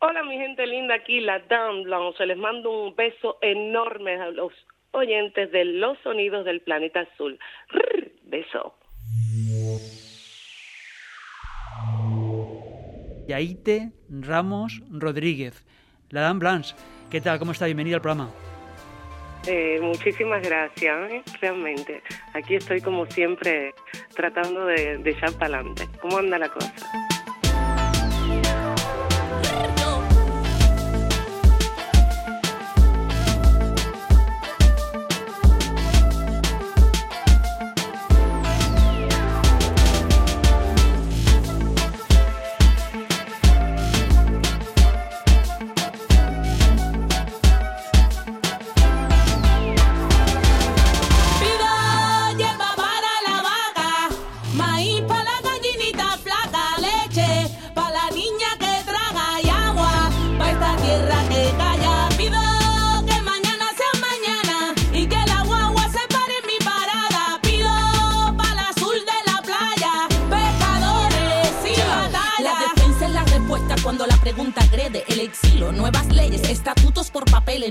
Hola mi gente linda, aquí la Dan Blanche. Les mando un beso enorme a los oyentes de los sonidos del planeta azul. Beso. Yaite Ramos Rodríguez, la Dan Blanche. ¿Qué tal? ¿Cómo está? Bienvenida al programa. Eh, muchísimas gracias, ¿eh? realmente. Aquí estoy como siempre tratando de, de echar para adelante. ¿Cómo anda la cosa?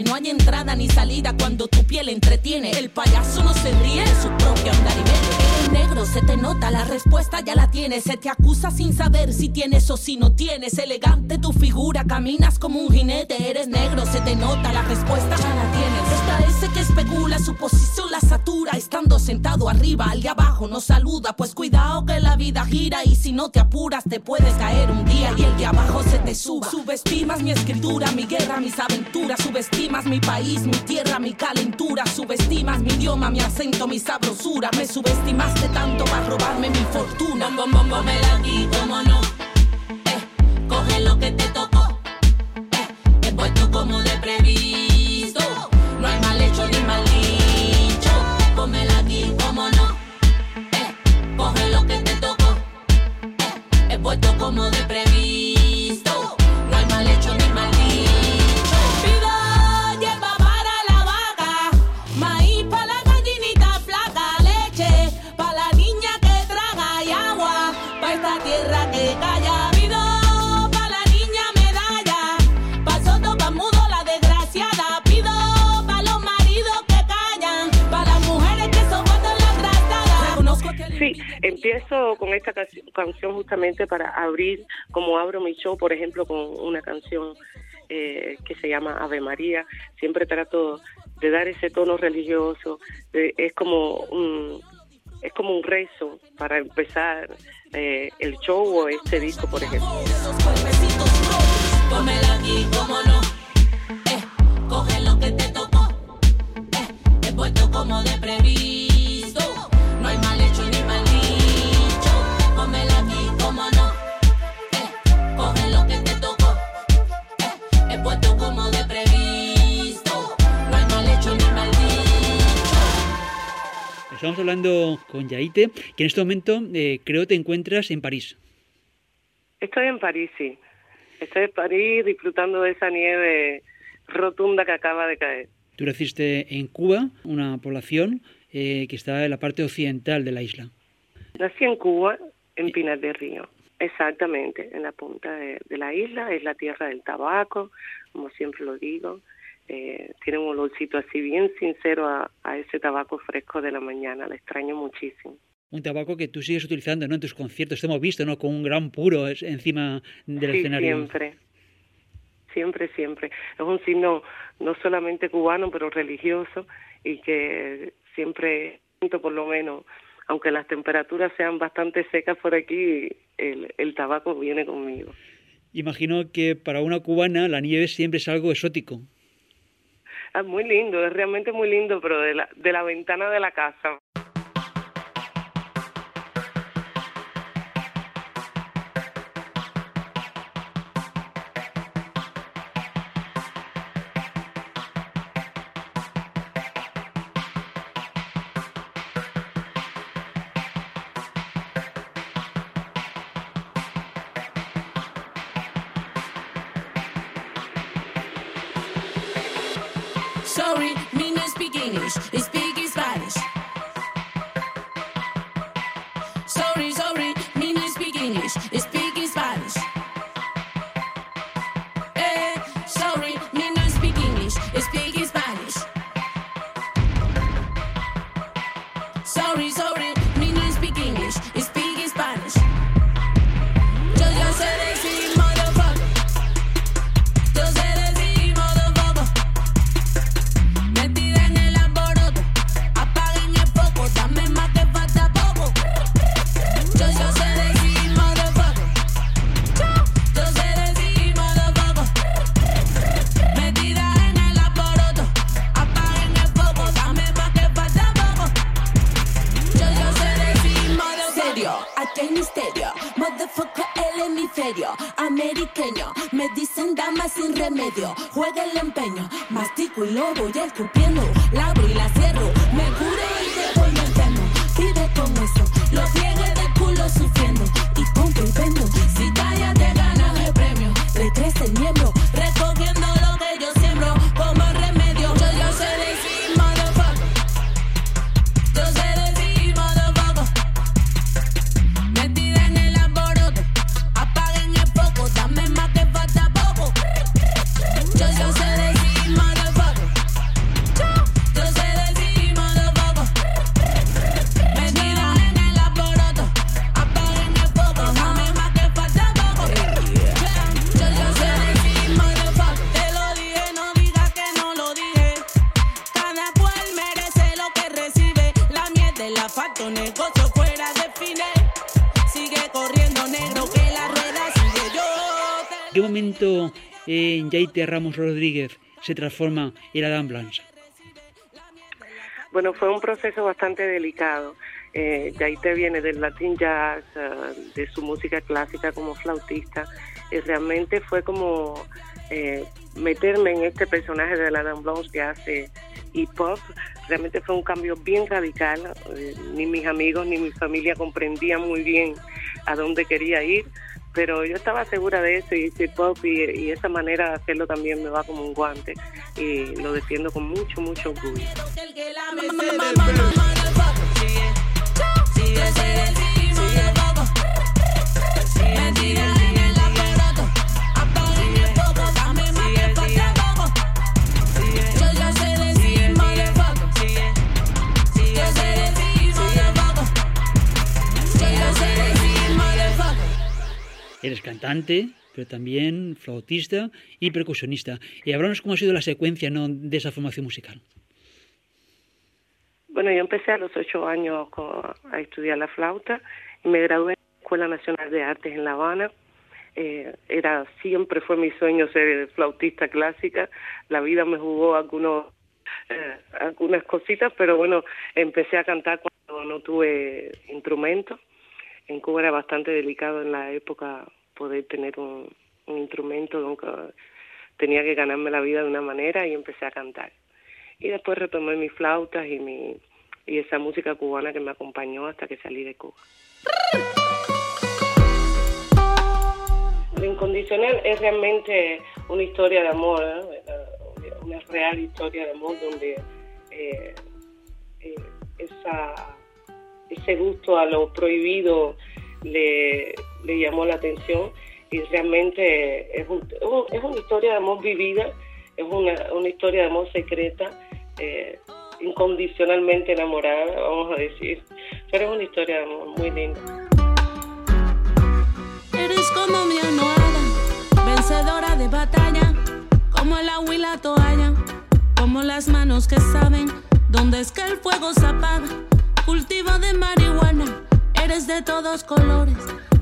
No hay entrada ni salida cuando tu piel entretiene. El payaso no se ríe en su propio andar y Eres negro, se te nota, la respuesta ya la tienes. Se te acusa sin saber si tienes o si no tienes. Elegante tu figura, caminas como un jinete. Eres negro, se te nota, la respuesta ya la tienes. Está ese que especula, su posición la satura. Estando sentado arriba, al de abajo no saluda. Pues cuidado que la vida gira y si no te apuras, te puedes caer un día y el de abajo se te suba. Subestimas mi escritura, mi guerra, mis aventuras. Subestimas mi país, mi tierra, mi calentura. Subestimas mi idioma, mi acento, mi sabrosura. Me subestimaste tanto para robarme mi fortuna. Bom, bom, bom, aquí, cómo no. Eh, coge lo que te tocó. Empiezo con esta canci- canción justamente para abrir, como abro mi show, por ejemplo, con una canción eh, que se llama Ave María. Siempre trato de dar ese tono religioso. de- es como un es como un rezo para empezar eh, el show o este disco, por ejemplo. esos cuerpecitos Estamos hablando con Yaite, que en este momento eh, creo te encuentras en París. Estoy en París, sí. Estoy en París disfrutando de esa nieve rotunda que acaba de caer. Tú naciste en Cuba, una población eh, que está en la parte occidental de la isla. Nací en Cuba, en Pinar del Río. Exactamente, en la punta de, de la isla, es la tierra del tabaco, como siempre lo digo. Eh, tiene un olorcito así bien sincero a, a ese tabaco fresco de la mañana, la extraño muchísimo. Un tabaco que tú sigues utilizando ¿no? en tus conciertos. Te hemos visto ¿no? con un gran puro encima del sí, escenario. siempre, siempre, siempre. Es un signo no solamente cubano, pero religioso y que siempre, por lo menos, aunque las temperaturas sean bastante secas por aquí, el, el tabaco viene conmigo. Imagino que para una cubana la nieve siempre es algo exótico. Es muy lindo, es realmente muy lindo, pero de la, de la ventana de la casa. Sorry, sorry. Eh, Yaite Ramos Rodríguez se transforma en Adam Blanche? Bueno, fue un proceso bastante delicado. Eh, Yaite viene del Latin Jazz, eh, de su música clásica como flautista, y realmente fue como eh, meterme en este personaje de Adam Blanche que hace hip hop. Realmente fue un cambio bien radical. Eh, ni mis amigos ni mi familia comprendían muy bien a dónde quería ir, pero yo estaba segura de eso y hip y, y esa manera de hacerlo también me va como un guante y lo defiendo con mucho, mucho orgullo. Eres cantante, pero también flautista y percusionista. Y háblanos cómo ha sido la secuencia ¿no? de esa formación musical. Bueno, yo empecé a los ocho años a estudiar la flauta y me gradué en la Escuela Nacional de Artes en La Habana. Eh, era siempre fue mi sueño ser flautista clásica. La vida me jugó algunos eh, algunas cositas, pero bueno, empecé a cantar cuando no tuve instrumento. En Cuba era bastante delicado en la época poder tener un, un instrumento, tenía que ganarme la vida de una manera y empecé a cantar y después retomé mis flautas y mi y esa música cubana que me acompañó hasta que salí de Cuba. Lo incondicional es realmente una historia de amor, ¿eh? una real historia de amor donde eh, eh, esa, ese gusto a lo prohibido le, llamó la atención y realmente es una historia de amor vivida, es una, una historia de amor secreta, eh, incondicionalmente enamorada, vamos a decir, pero es una historia de amor muy linda. Eres como mi almohada, vencedora de batalla, como el agua y la toalla, como las manos que saben dónde es que el fuego se apaga. Cultivo de marihuana, eres de todos colores,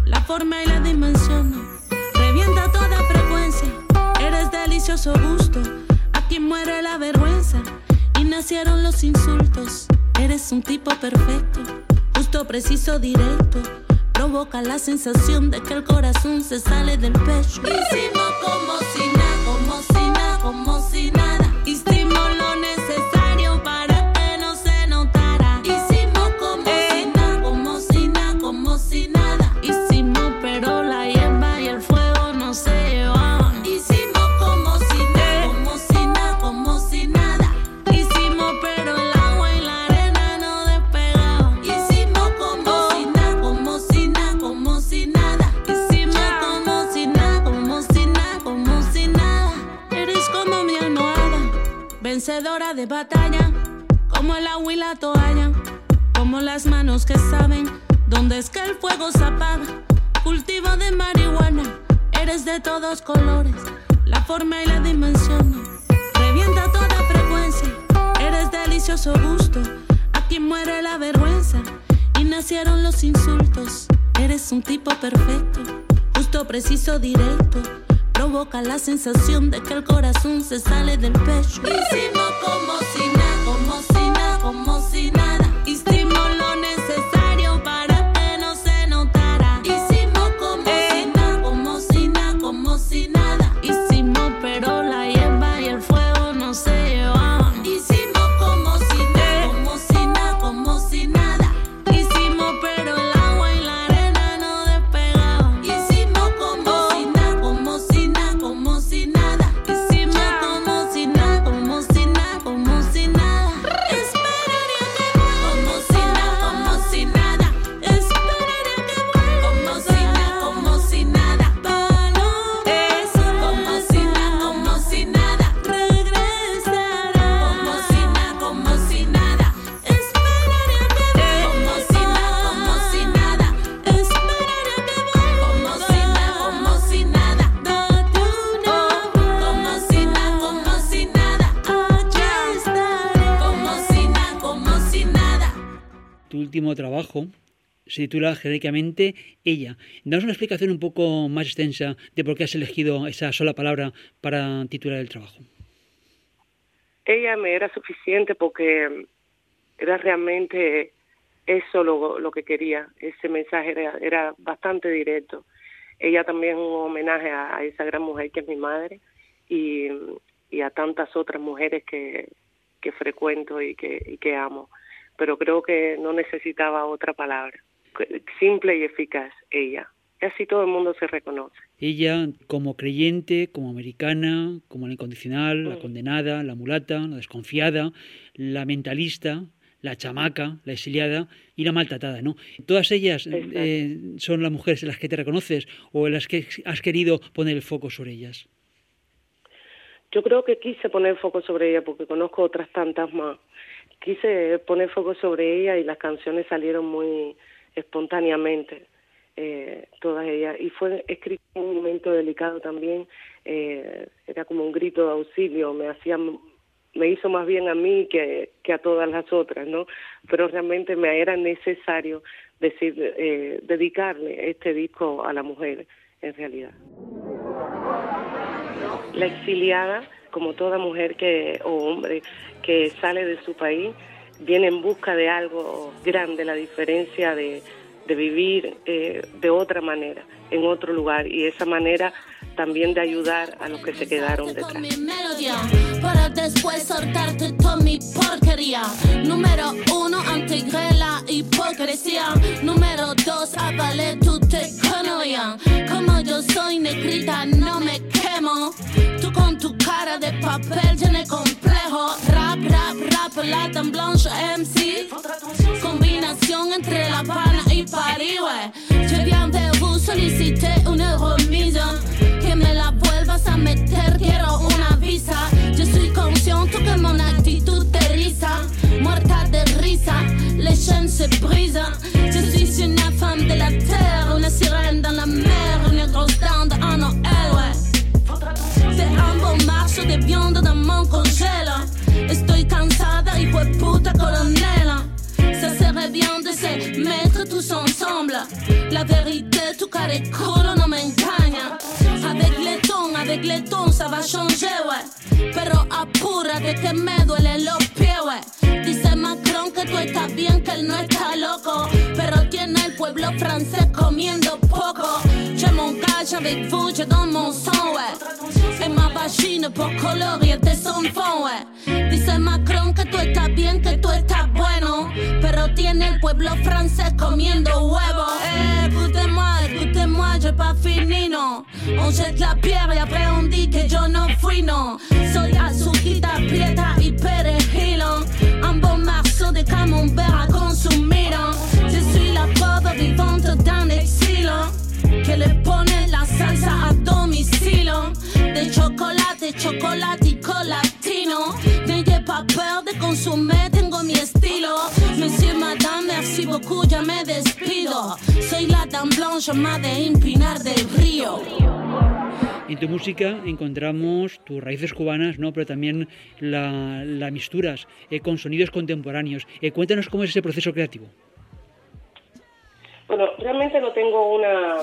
la forma y la dimensión. Revienta toda frecuencia, eres delicioso gusto, aquí muere la vergüenza y nacieron los insultos. Eres un tipo perfecto, justo, preciso, directo. Provoca la sensación de que el corazón se sale del pecho. Hicimos como si nada, de batalla, como el agua y la toalla, como las manos que saben dónde es que el fuego se apaga. Cultivo de marihuana, eres de todos colores, la forma y la dimensión. Revienta toda frecuencia, eres delicioso gusto. Aquí muere la vergüenza y nacieron los insultos. Eres un tipo perfecto, justo, preciso, directo. Provoca la sensación de que el corazón se sale del pecho. Hicimos como si nada, último trabajo se titula genéricamente Ella. Danos una explicación un poco más extensa de por qué has elegido esa sola palabra para titular el trabajo. Ella me era suficiente porque era realmente eso lo, lo que quería. Ese mensaje era, era bastante directo. Ella también es un homenaje a, esa gran mujer que es mi madre y, y a tantas otras mujeres que, que frecuento y que, y que amo. Pero creo que no necesitaba otra palabra simple y eficaz, ella. Así todo el mundo se reconoce. Ella como creyente, como americana, como la incondicional, la mm. condenada, la mulata, la desconfiada, la mentalista, la chamaca, la exiliada y la maltratada, ¿no? Todas ellas eh, son las mujeres en las que te reconoces o en las que has querido poner el foco sobre ellas. Yo creo que quise poner foco sobre ella porque conozco otras tantas más. Quise poner foco sobre ella y las canciones salieron muy espontáneamente eh, todas ellas. Y fue escrito en un momento delicado también eh, era como un grito de auxilio me hacía me hizo más bien a mí que, que a todas las otras no pero realmente me era necesario decir eh, dedicarle este disco a la mujer en realidad. La exiliada como toda mujer que o hombre que sale de su país viene en busca de algo grande, la diferencia de, de vivir eh, de otra manera, en otro lugar, y esa manera también de ayudar a los que se quedaron detrás. Después soltarte toda mi porquería. Número uno, antigre la hipocresía. Número dos, avale tu teconoría. Como yo soy negrita, no me quemo. Tú con tu cara de papel llene complejo. Rap, rap, rap, la tan blanche MC. Combinación entre La Habana y. Je viens solliciter une remise. Que me la vuelvas a meter, quiero una visa. Yo soy consciente que mon actitud te risa. Muerta de risa, les chaînes se brisent. Je suis une femme de la terre, une sirène dans la mer, une grosse dinde en Noël, ouais. C'est un bon marche de viande dans mon congèle. Estoy cansada y fue puta colonela. Ça serait bien de se mettre tous ensemble. La vérité, tu carré culo no me engaña. Avec les tons, avec les tons, ça va changer, ouais. Pero apúrate que me duele los pies. Dice Macron que tú estás bien, que él no está loco. Pero tiene el pueblo francés comiendo poco. J'ai mon gage avec vous, j'ai dans mon sang, ouais. Et ma vagine pour colorier tes enfants, ouais. Dice Macron que tú estás bien, que tú estás bueno. Pero tiene el pueblo francés comiendo huevo. Eh, écoutez-moi, j'ai pas fini, non. On jette la pierre y après on dit que yo no fui, no. Soy azúquita, prieta y perejilo. Ambos marceaux de camembert à consumir. Je suis la pauvre vivante d'un exil. Que le pone la salsa a domicilio. De chocolate, chocolate y colatino. N'ayez pas peur de consommer, tengo mi estilo. Monsieur, madame, merci beaucoup, ya me despido. Soy la dame blanche, más de Impinar del Río. En tu música encontramos tus raíces cubanas, ¿no? pero también la, la misturas eh, con sonidos contemporáneos. Eh, cuéntanos cómo es ese proceso creativo. Bueno, realmente no tengo una,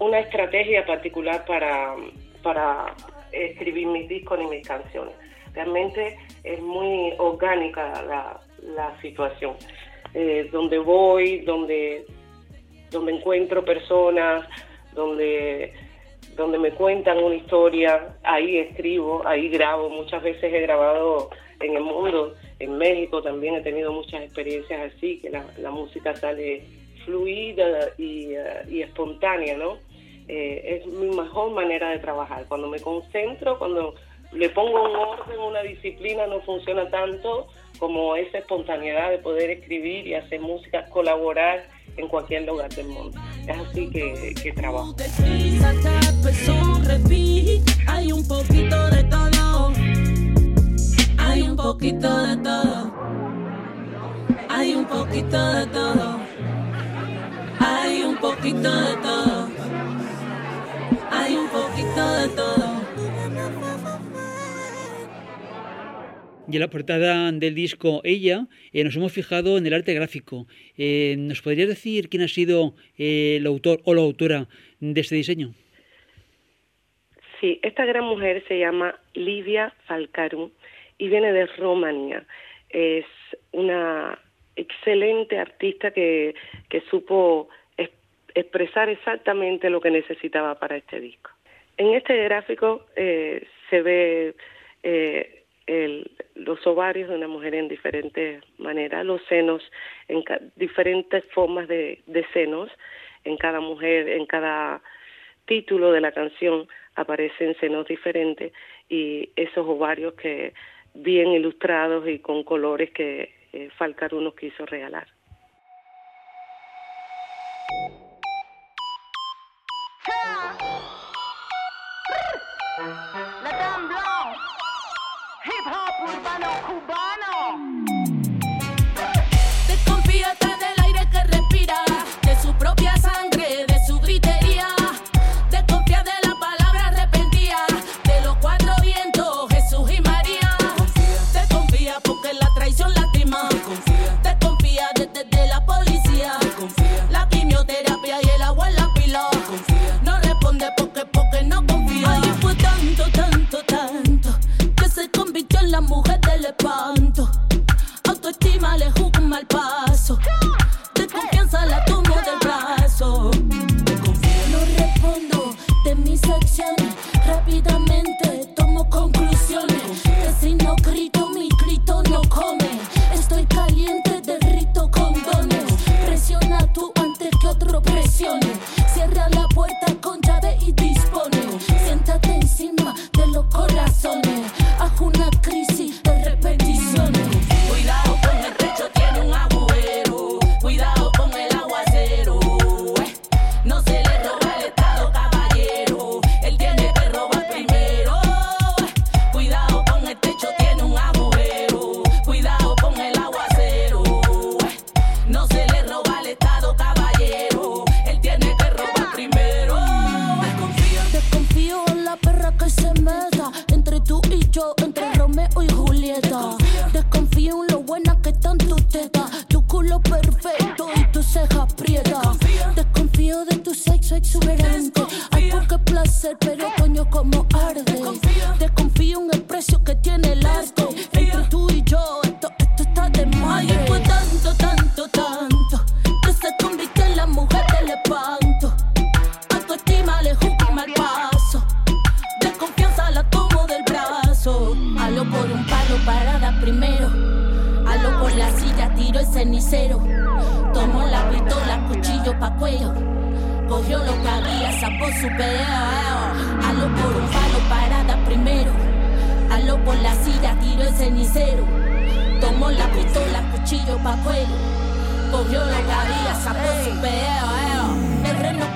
una estrategia particular para, para escribir mis discos ni mis canciones. Realmente es muy orgánica la, la situación. Eh, donde voy, donde, donde encuentro personas, donde donde me cuentan una historia, ahí escribo, ahí grabo, muchas veces he grabado en el mundo, en México también he tenido muchas experiencias así, que la, música sale fluida y, eh, espontánea, ¿no? Eh, es mi mejor manera de trabajar. Cuando me concentro, cuando le pongo un orden, una disciplina, no funciona tanto como esa espontaneidad de poder escribir y hacer música, colaborar en cualquier lugar del mundo. Es así que, que trabajo. Hay un poquito de todo. Hay un poquito de todo. Hay un poquito de todo. Hay un poquito de todo. Hay un poquito de todo. Y en la portada del disco Ella eh, nos hemos fijado en el arte gráfico. Eh, ¿Nos podrías decir quién ha sido eh, el autor o la autora de este diseño? Sí, esta gran mujer se llama Livia Falcarum y viene de Romania. Es una excelente artista que, que supo expresar exactamente lo que necesitaba para este disco. En este gráfico eh, se ve eh, el, los ovarios de una mujer en diferentes maneras, los senos en diferentes formas de, de senos en cada mujer, en cada título de la canción aparecen senos diferentes y esos ovarios que bien ilustrados y con colores que eh, Falcaro nos quiso regalar. pero coño como arde. Desconfío, Desconfío en el precio que tiene el arte. Entre tú y yo, esto, esto está de mayo. Y fue tanto, tanto, tanto, que se convirtió en la mujer del espanto. Autoestima le juzgo mal paso. Desconfianza la tomo del brazo. Halo por un palo, parada primero. Halo por la silla, tiro el cenicero. Tomo la pistola, cuchillo pa' cuello cogió lo que había, sacó su pelea. Eh. por la silla, tiró el cenicero. Tomó la pistola, cuchillo, pacuelo. Cogió lo que había, sacó su peo, eh. el reno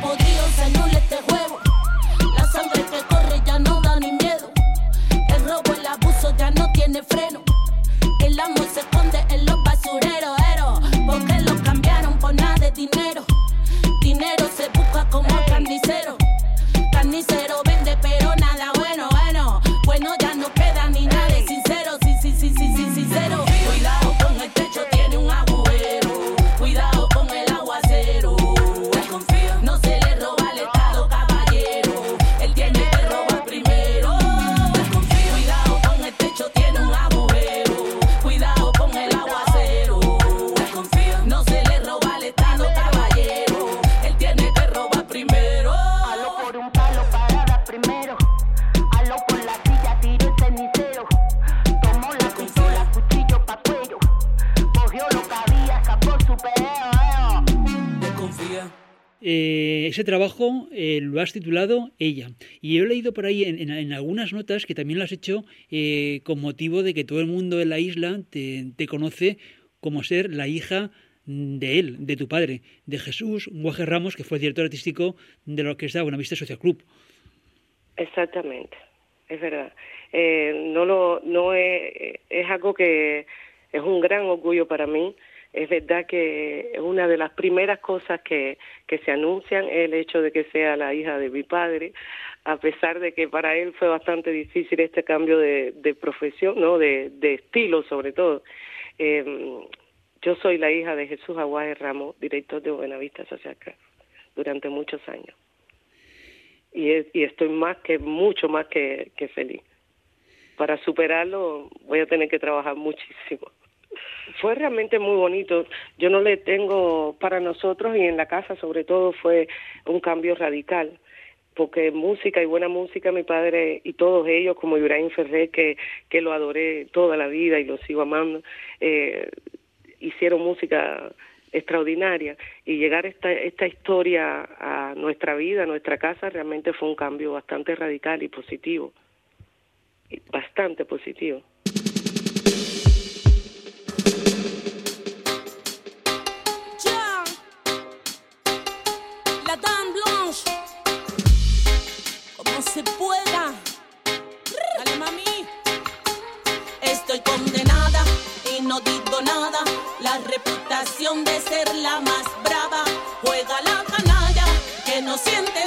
ese trabajo eh, lo has titulado Ella. Y he leído por ahí en, algunas notas que también lo has hecho eh, con motivo de que todo el mundo en la isla te, conoce como ser la hija de él, de tu padre, de Jesús Guaje Ramos, que fue director artístico de la Orquesta Buenavista Social Club. Exactamente, es verdad. Eh, no lo, no es, es algo que es un gran orgullo para mí es verdad que una de las primeras cosas que, se anuncian es el hecho de que sea la hija de mi padre, a pesar de que para él fue bastante difícil este cambio de, profesión, ¿no? de, estilo sobre todo. Eh, yo soy la hija de Jesús Aguaje Ramos, director de Buenavista Social durante muchos años. Y, estoy más que, mucho más que feliz. Para superarlo voy a tener que trabajar muchísimo. Fue realmente muy bonito. Yo no le tengo, para nosotros y en la casa sobre todo, fue un cambio radical porque música y buena música, mi padre y todos ellos, como Ibrahim Ferrer, que, que lo adoré toda la vida y lo sigo amando, eh, hicieron música extraordinaria y llegar esta esta historia a nuestra vida, a nuestra casa, realmente fue un cambio bastante radical y positivo, bastante positivo. De ser la más brava. Juega la canalla que no siente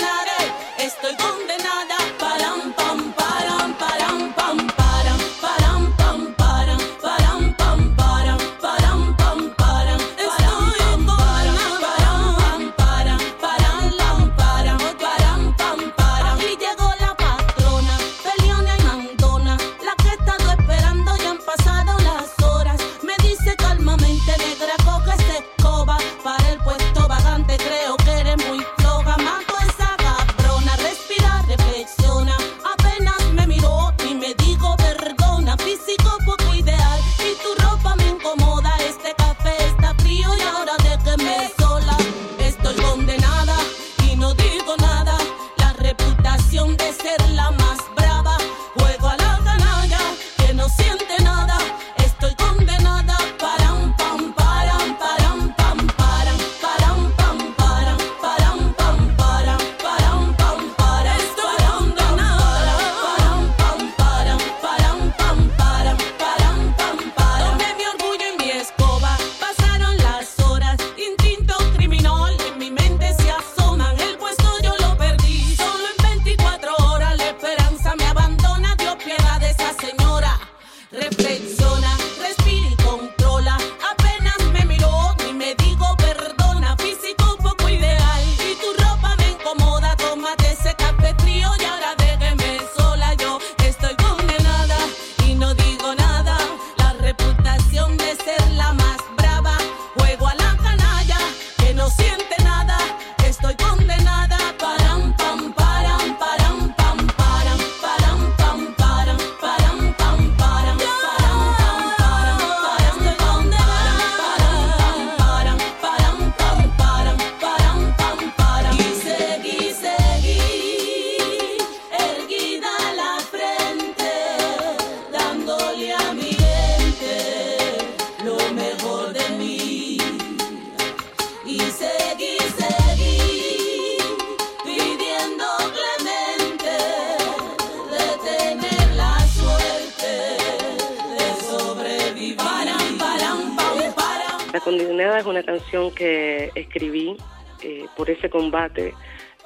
combate,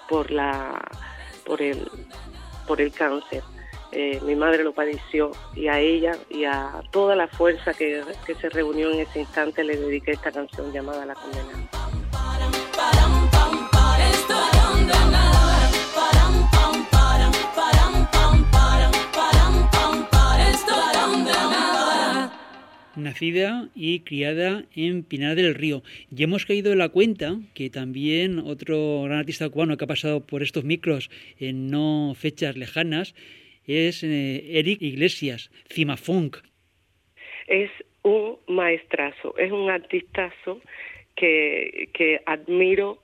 por la, por el, por el cáncer. Eh, mi madre lo padeció y a ella y a toda la fuerza que, que se reunió en ese instante le dediqué esta canción llamada La Condenada. Nacida y criada en Pinar del Río. Y hemos caído en la cuenta que también otro gran artista cubano que ha pasado por estos micros en no fechas lejanas es eh, Eric Iglesias, Cimafunk. Es un maestrazo, es un artistazo que, que admiro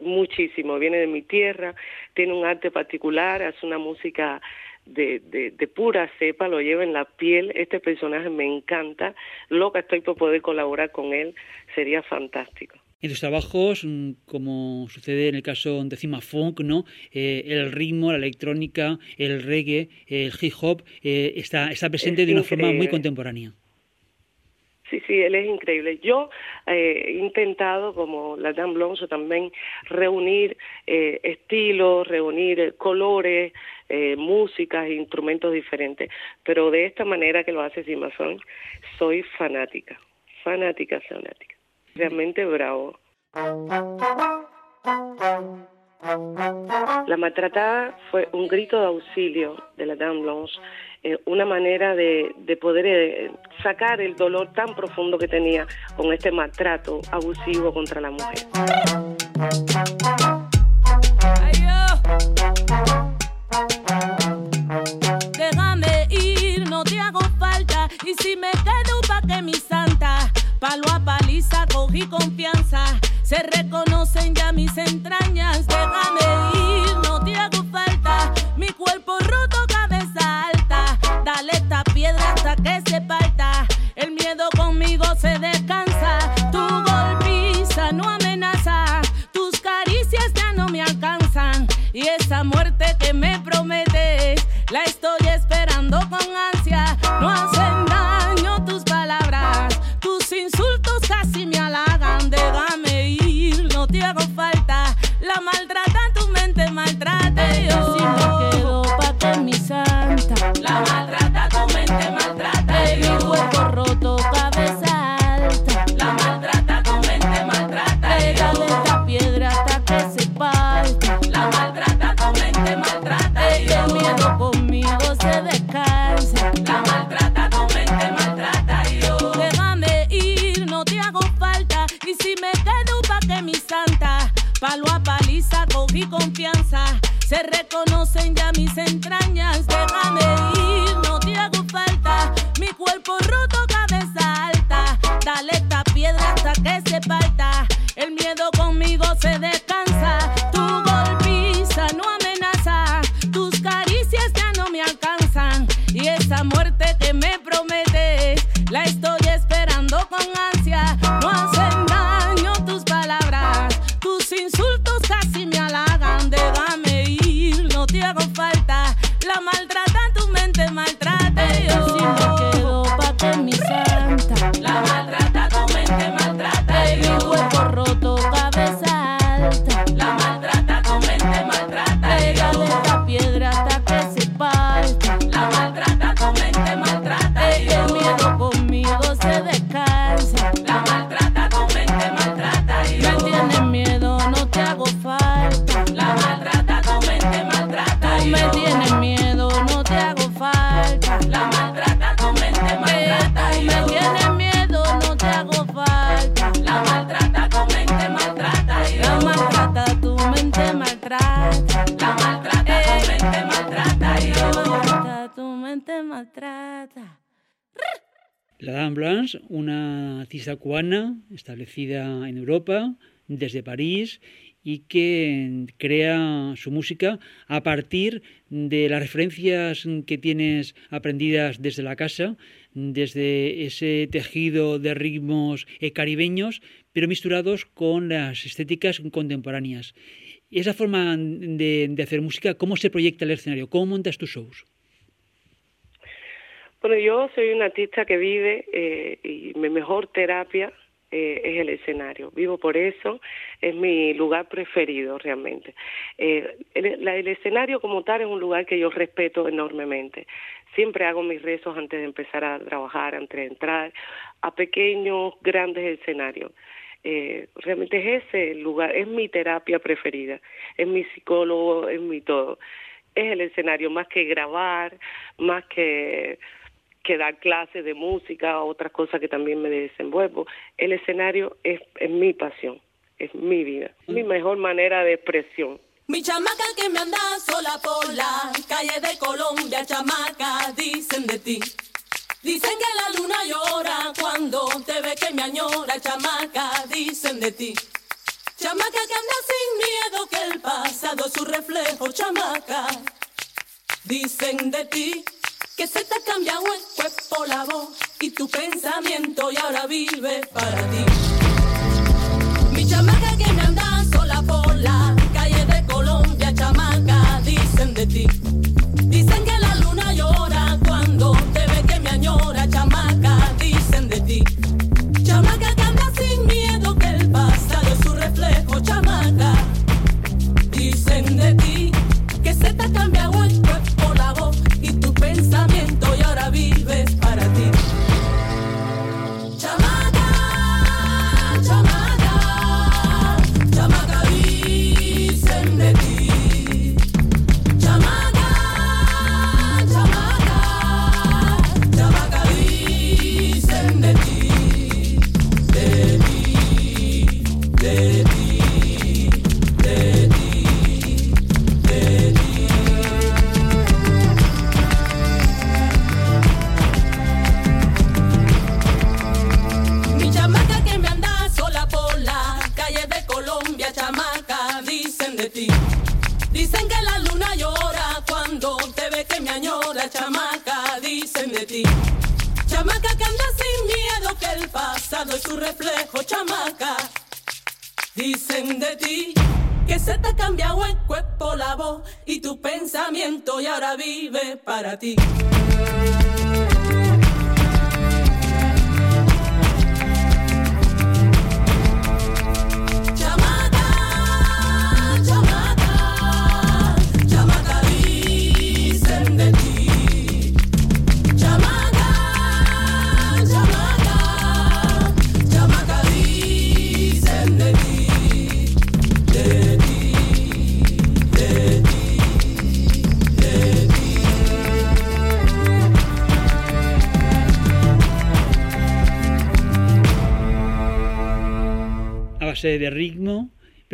muchísimo. Viene de mi tierra, tiene un arte particular, hace una música de, de, de, pura cepa, lo lleva en la piel. Este personaje me encanta. Loca estoy por poder colaborar con él. Sería fantástico. En sus trabajos, mm, como sucede en el caso de Cima Funk, ¿no? Eh, el ritmo, la electrónica, el reggae, el hip hop, eh, está, está presente Es de una forma muy increíble. contemporánea. Sí, sí, él es increíble. Yo eh, he intentado, como la Dan Blonso también, reunir eh, estilos, reunir eh, colores, músicas, instrumentos diferentes, pero de esta manera que lo hace Simazón, soy fanática, fanática, fanática. Realmente bravo. La maltratada fue un grito de auxilio de la Dame Blanche, eh, una manera de, poder eh, sacar el dolor tan profundo que tenía con este maltrato abusivo contra la mujer. Déjame ir, no te hago falta, y si me quedo pa' que mi santa, palo a paliza cogí confianza. Se reconocen ya mis entrañas, cogí confianza. Se reconocen La Dame Blanche, una artista cubana establecida en Europa, desde París, y que crea su música a partir de las referencias que tienes aprendidas desde la casa, desde ese tejido de ritmos caribeños, pero misturados con las estéticas contemporáneas. Esa forma de, hacer música, ¿cómo se proyecta el escenario? ¿Cómo montas tus shows? Bueno, yo soy una artista que vive eh, y mi mejor terapia eh, es el escenario. Vivo por eso, es mi lugar preferido realmente. Eh, el, escenario como tal es un lugar que yo respeto enormemente. Siempre hago mis rezos antes de empezar a trabajar, antes de entrar a pequeños, grandes escenarios. Eh, realmente es ese lugar, es mi terapia preferida, es mi psicólogo, es mi todo. Es el escenario, más que grabar, más que que dar clases de música, otras cosas que también me desenvuelvo. El escenario es, mi pasión, es mi vida, mi mejor manera de expresión. Mi chamaca que me anda sola por la calle de Colombia, chamaca, dicen de ti. Dicen que la luna llora cuando te ve que me añora, chamaca, dicen de ti. Chamaca que anda sin miedo que el pasado es su reflejo, chamaca, dicen de ti que se te ha cambiado el cuerpo, la voz y tu pensamiento y ahora vive para ti. Mi chamaca que me anda sola por la calle de Colombia, chamaca, dicen de ti.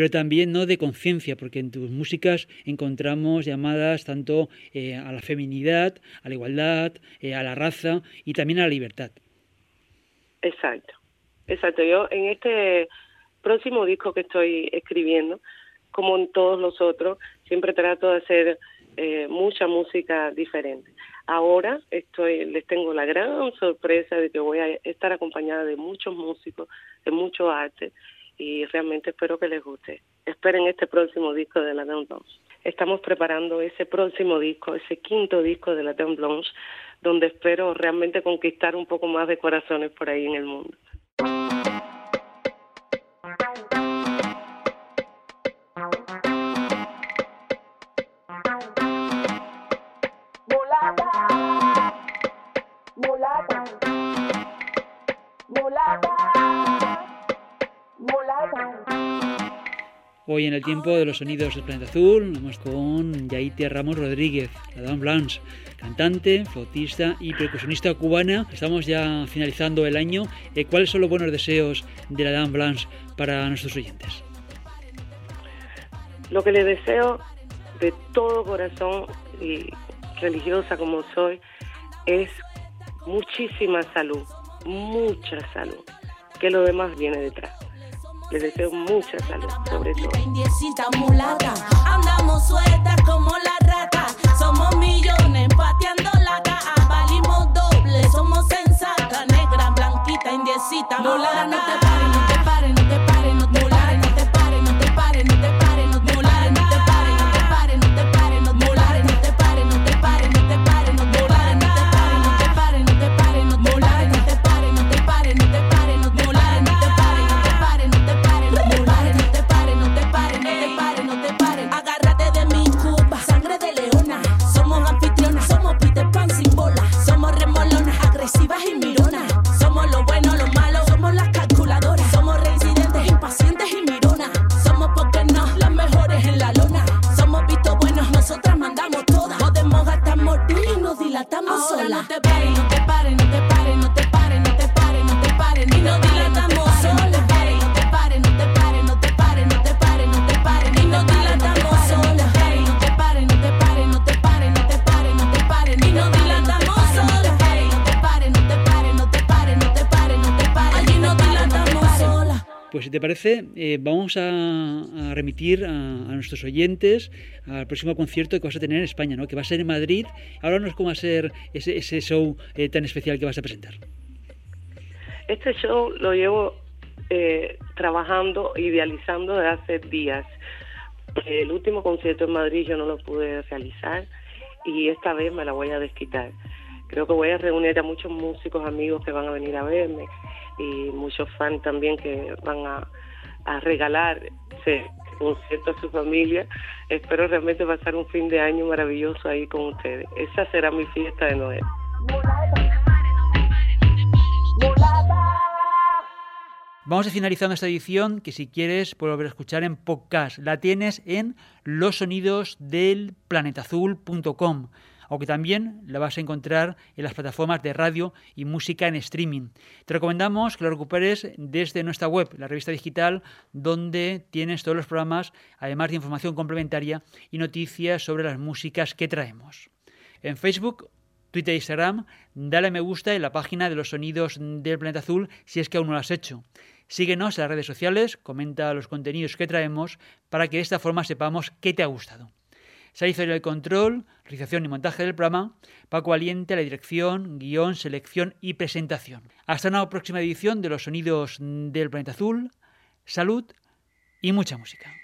pero también no de conciencia, porque en tus músicas encontramos llamadas tanto eh, a la feminidad, a la igualdad, eh, a la raza y también a la libertad. Exacto, exacto. Yo en este próximo disco que estoy escribiendo, como en todos los otros, siempre trato de hacer eh, mucha música diferente. Ahora estoy, les tengo la gran sorpresa de que voy a estar acompañada de muchos músicos, de muchos artes, y realmente espero que les guste. Esperen este próximo disco de la Down Estamos preparando ese próximo disco, ese quinto disco de la Down donde espero realmente conquistar un poco más de corazones por ahí en el mundo. Hoy en el tiempo de los sonidos del planeta azul vamos con Yaitia Ramos Rodríguez, la Dame Blanche, cantante, flautista y percusionista cubana. Estamos ya finalizando el año. Eh, ¿Cuáles son los buenos deseos de la Dame Blanche para nuestros oyentes? Lo que le deseo de todo corazón y religiosa como soy es muchísima salud, mucha salud, que lo demás viene detrás. Le deseo mucha salud, sobre todo. Andamos sueltas como la rata, somos millones pateando la caja, valimos doble, somos sensata, negra, blanquita, indiecita, mulata. Te parece, eh, vamos a, a remitir a, a nuestros oyentes al próximo concierto que vas a tener en España, ¿no? que va a ser en Madrid. Háblanos cómo va a ser ese, ese show eh, tan especial que vas a presentar. Este show lo llevo eh, trabajando, idealizando desde hace días. El último concierto en Madrid yo no lo pude realizar y esta vez me la voy a desquitar. Creo que voy a reunir a muchos músicos amigos que van a venir a verme y muchos fans también que van a, a regalar ese concierto a su familia. Espero realmente pasar un fin de año maravilloso ahí con ustedes. Esa será mi fiesta de Noel. Vamos a finalizando esta edición que si quieres puedes volver a escuchar en podcast. La tienes en losonidosdelplanetazul.com aunque también la vas a encontrar en las plataformas de radio y música en streaming. Te recomendamos que lo recuperes desde nuestra web, la revista digital, donde tienes todos los programas, además de información complementaria y noticias sobre las músicas que traemos. En Facebook Twitter e Instagram, dale a me gusta en la página de los sonidos del planeta azul si es que aún no lo has hecho. Síguenos en las redes sociales, comenta los contenidos que traemos para que de esta forma sepamos qué te ha gustado. Salizo el control, realización y montaje del programa, Paco Aliente, la dirección, guion, selección y presentación. Hasta una próxima edición de los sonidos del planeta azul. Salud y mucha música.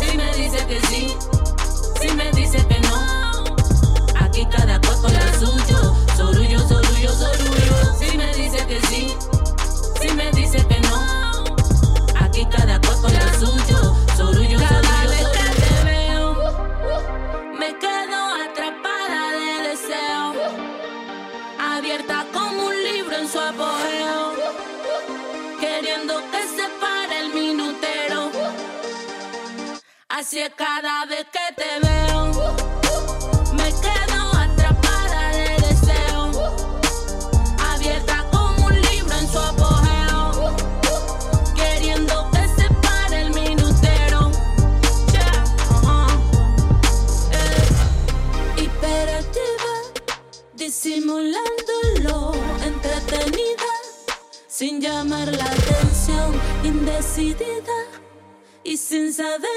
Hacia cada vez que te veo.